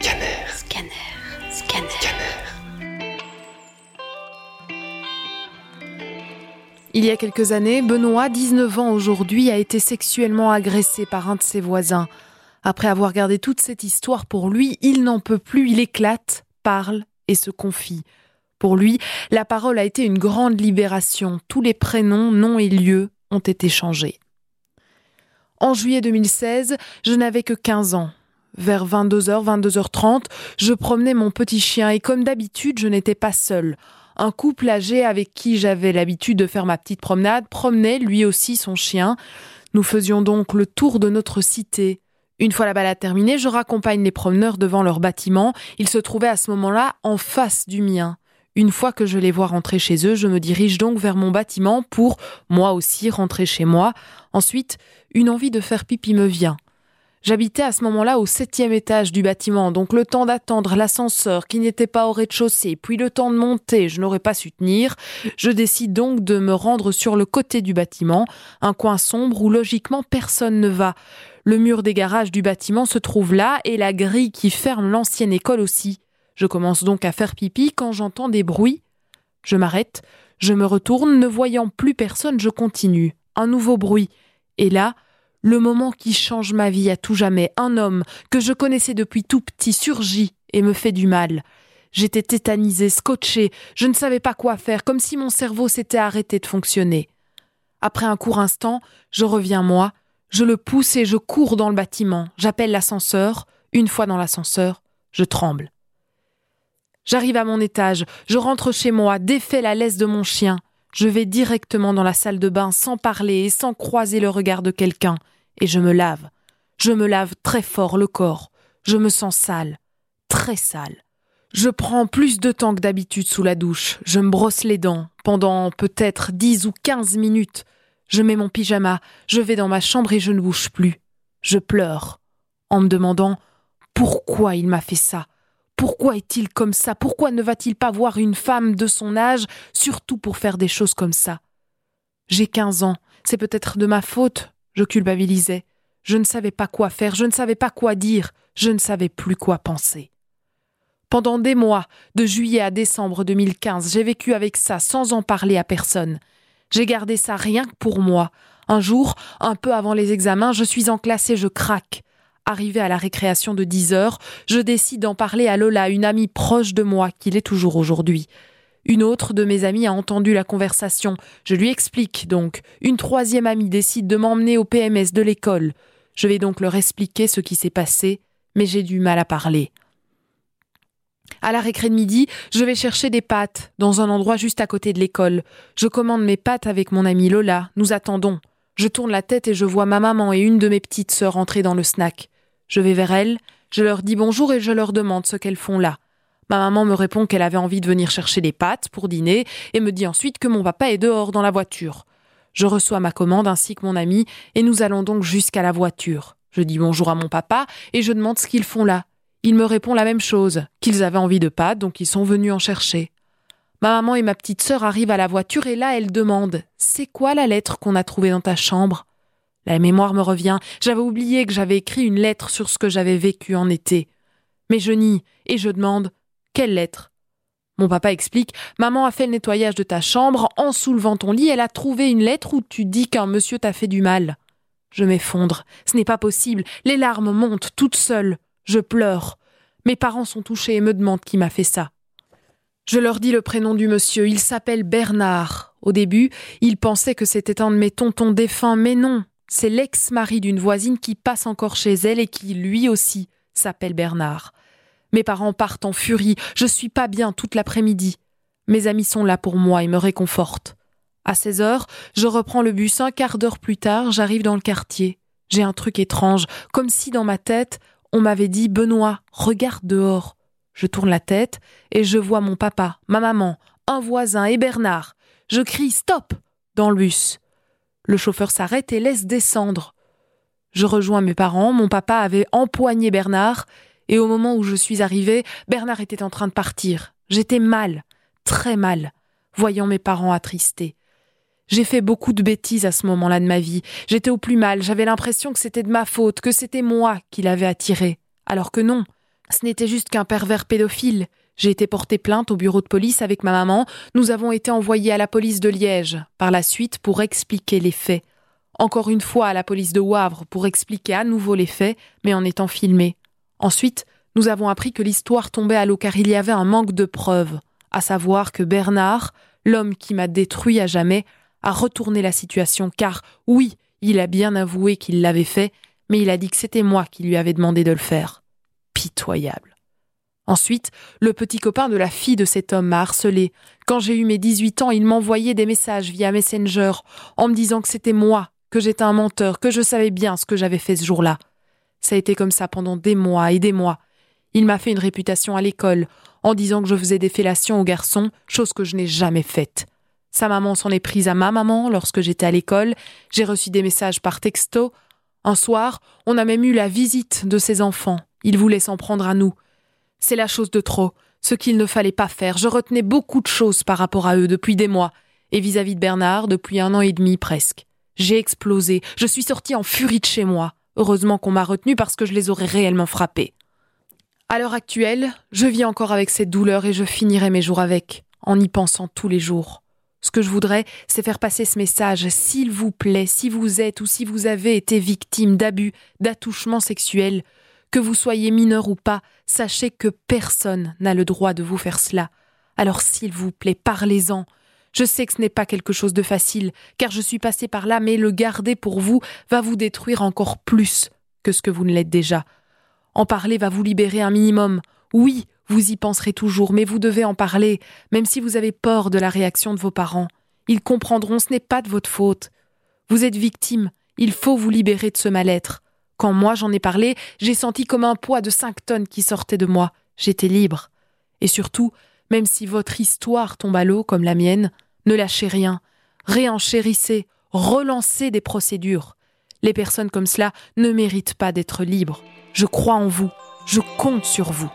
Scanner. Scanner. Scanner. Il y a quelques années, Benoît, 19 ans aujourd'hui, a été sexuellement agressé par un de ses voisins. Après avoir gardé toute cette histoire pour lui, il n'en peut plus, il éclate, parle et se confie. Pour lui, la parole a été une grande libération. Tous les prénoms, noms et lieux ont été changés. En juillet 2016, je n'avais que 15 ans. Vers 22h, 22h30, je promenais mon petit chien et comme d'habitude, je n'étais pas seule. Un couple âgé avec qui j'avais l'habitude de faire ma petite promenade promenait lui aussi son chien. Nous faisions donc le tour de notre cité. Une fois la balade terminée, je raccompagne les promeneurs devant leur bâtiment. Ils se trouvaient à ce moment-là en face du mien. Une fois que je les vois rentrer chez eux, je me dirige donc vers mon bâtiment pour, moi aussi, rentrer chez moi. Ensuite, une envie de faire pipi me vient. J'habitais à ce moment-là au septième étage du bâtiment, donc le temps d'attendre l'ascenseur qui n'était pas au rez-de-chaussée, puis le temps de monter, je n'aurais pas su tenir. Je décide donc de me rendre sur le côté du bâtiment, un coin sombre où logiquement personne ne va. Le mur des garages du bâtiment se trouve là et la grille qui ferme l'ancienne école aussi. Je commence donc à faire pipi quand j'entends des bruits. Je m'arrête, je me retourne, ne voyant plus personne, je continue. Un nouveau bruit. Et là, le moment qui change ma vie à tout jamais, un homme que je connaissais depuis tout petit surgit et me fait du mal. J'étais tétanisée, scotchée, je ne savais pas quoi faire, comme si mon cerveau s'était arrêté de fonctionner. Après un court instant, je reviens moi, je le pousse et je cours dans le bâtiment, j'appelle l'ascenseur, une fois dans l'ascenseur, je tremble. J'arrive à mon étage, je rentre chez moi, défais la laisse de mon chien. Je vais directement dans la salle de bain sans parler et sans croiser le regard de quelqu'un, et je me lave. Je me lave très fort le corps. Je me sens sale, très sale. Je prends plus de temps que d'habitude sous la douche. Je me brosse les dents pendant peut-être dix ou quinze minutes. Je mets mon pyjama, je vais dans ma chambre et je ne bouge plus. Je pleure, en me demandant pourquoi il m'a fait ça. Pourquoi est-il comme ça? Pourquoi ne va-t-il pas voir une femme de son âge, surtout pour faire des choses comme ça? J'ai quinze ans, c'est peut-être de ma faute, je culpabilisais. Je ne savais pas quoi faire, je ne savais pas quoi dire, je ne savais plus quoi penser. Pendant des mois, de juillet à décembre 2015, j'ai vécu avec ça sans en parler à personne. J'ai gardé ça rien que pour moi. Un jour, un peu avant les examens, je suis en classe et je craque. Arrivé à la récréation de 10 heures, je décide d'en parler à Lola, une amie proche de moi, qui l'est toujours aujourd'hui. Une autre de mes amies a entendu la conversation. Je lui explique donc. Une troisième amie décide de m'emmener au PMS de l'école. Je vais donc leur expliquer ce qui s'est passé, mais j'ai du mal à parler. À la récré de midi, je vais chercher des pâtes dans un endroit juste à côté de l'école. Je commande mes pâtes avec mon amie Lola. Nous attendons. Je tourne la tête et je vois ma maman et une de mes petites sœurs entrer dans le snack. Je vais vers elles, je leur dis bonjour et je leur demande ce qu'elles font là. Ma maman me répond qu'elle avait envie de venir chercher des pâtes pour dîner et me dit ensuite que mon papa est dehors dans la voiture. Je reçois ma commande ainsi que mon ami et nous allons donc jusqu'à la voiture. Je dis bonjour à mon papa et je demande ce qu'ils font là. Il me répond la même chose, qu'ils avaient envie de pâtes donc ils sont venus en chercher. Ma maman et ma petite sœur arrivent à la voiture et là elles demandent C'est quoi la lettre qu'on a trouvée dans ta chambre? La mémoire me revient. J'avais oublié que j'avais écrit une lettre sur ce que j'avais vécu en été. Mais je nie, et je demande Quelle lettre? Mon papa explique Maman a fait le nettoyage de ta chambre. En soulevant ton lit, elle a trouvé une lettre où tu dis qu'un monsieur t'a fait du mal. Je m'effondre. Ce n'est pas possible. Les larmes montent toutes seules. Je pleure. Mes parents sont touchés et me demandent qui m'a fait ça. Je leur dis le prénom du monsieur. Il s'appelle Bernard. Au début, ils pensaient que c'était un de mes tontons défunts, mais non. C'est l'ex-mari d'une voisine qui passe encore chez elle et qui, lui aussi, s'appelle Bernard. Mes parents partent en furie. Je suis pas bien toute l'après-midi. Mes amis sont là pour moi et me réconfortent. À 16 heures, je reprends le bus. Un quart d'heure plus tard, j'arrive dans le quartier. J'ai un truc étrange, comme si dans ma tête, on m'avait dit Benoît, regarde dehors. Je tourne la tête et je vois mon papa, ma maman, un voisin et Bernard. Je crie Stop dans le bus. Le chauffeur s'arrête et laisse descendre. Je rejoins mes parents, mon papa avait empoigné Bernard, et au moment où je suis arrivée, Bernard était en train de partir. J'étais mal, très mal, voyant mes parents attristés. J'ai fait beaucoup de bêtises à ce moment-là de ma vie. J'étais au plus mal, j'avais l'impression que c'était de ma faute, que c'était moi qui l'avais attiré. Alors que non, Ce n'était juste qu'un pervers pédophile. J'ai été porté plainte au bureau de police avec ma maman. Nous avons été envoyés à la police de Liège par la suite pour expliquer les faits. Encore une fois à la police de Wavre pour expliquer à nouveau les faits, mais en étant filmé. Ensuite, nous avons appris que l'histoire tombait à l'eau car il y avait un manque de preuves, à savoir que Bernard, l'homme qui m'a détruit à jamais, a retourné la situation car, oui, il a bien avoué qu'il l'avait fait, mais il a dit que c'était moi qui lui avais demandé de le faire. Pitoyable. Ensuite, le petit copain de la fille de cet homme m'a harcelé. Quand j'ai eu mes 18 ans, il m'envoyait des messages via Messenger en me disant que c'était moi, que j'étais un menteur, que je savais bien ce que j'avais fait ce jour-là. Ça a été comme ça pendant des mois et des mois. Il m'a fait une réputation à l'école en disant que je faisais des fellations aux garçons, chose que je n'ai jamais faite. Sa maman s'en est prise à ma maman lorsque j'étais à l'école. J'ai reçu des messages par texto. Un soir, on a même eu la visite de ses enfants. Il voulait s'en prendre à nous. C'est la chose de trop, ce qu'il ne fallait pas faire. Je retenais beaucoup de choses par rapport à eux depuis des mois, et vis-à-vis de Bernard depuis un an et demi presque. J'ai explosé, je suis sortie en furie de chez moi. Heureusement qu'on m'a retenu parce que je les aurais réellement frappés. À l'heure actuelle, je vis encore avec cette douleur et je finirai mes jours avec, en y pensant tous les jours. Ce que je voudrais, c'est faire passer ce message. S'il vous plaît, si vous êtes ou si vous avez été victime d'abus, d'attouchements sexuels, que vous soyez mineur ou pas, sachez que personne n'a le droit de vous faire cela. Alors s'il vous plaît, parlez-en. Je sais que ce n'est pas quelque chose de facile, car je suis passé par là, mais le garder pour vous va vous détruire encore plus que ce que vous ne l'êtes déjà. En parler va vous libérer un minimum. Oui, vous y penserez toujours, mais vous devez en parler, même si vous avez peur de la réaction de vos parents. Ils comprendront, ce n'est pas de votre faute. Vous êtes victime, il faut vous libérer de ce mal-être. Quand moi j'en ai parlé, j'ai senti comme un poids de cinq tonnes qui sortait de moi. J'étais libre. Et surtout, même si votre histoire tombe à l'eau comme la mienne, ne lâchez rien. Réenchérissez, relancez des procédures. Les personnes comme cela ne méritent pas d'être libres. Je crois en vous. Je compte sur vous.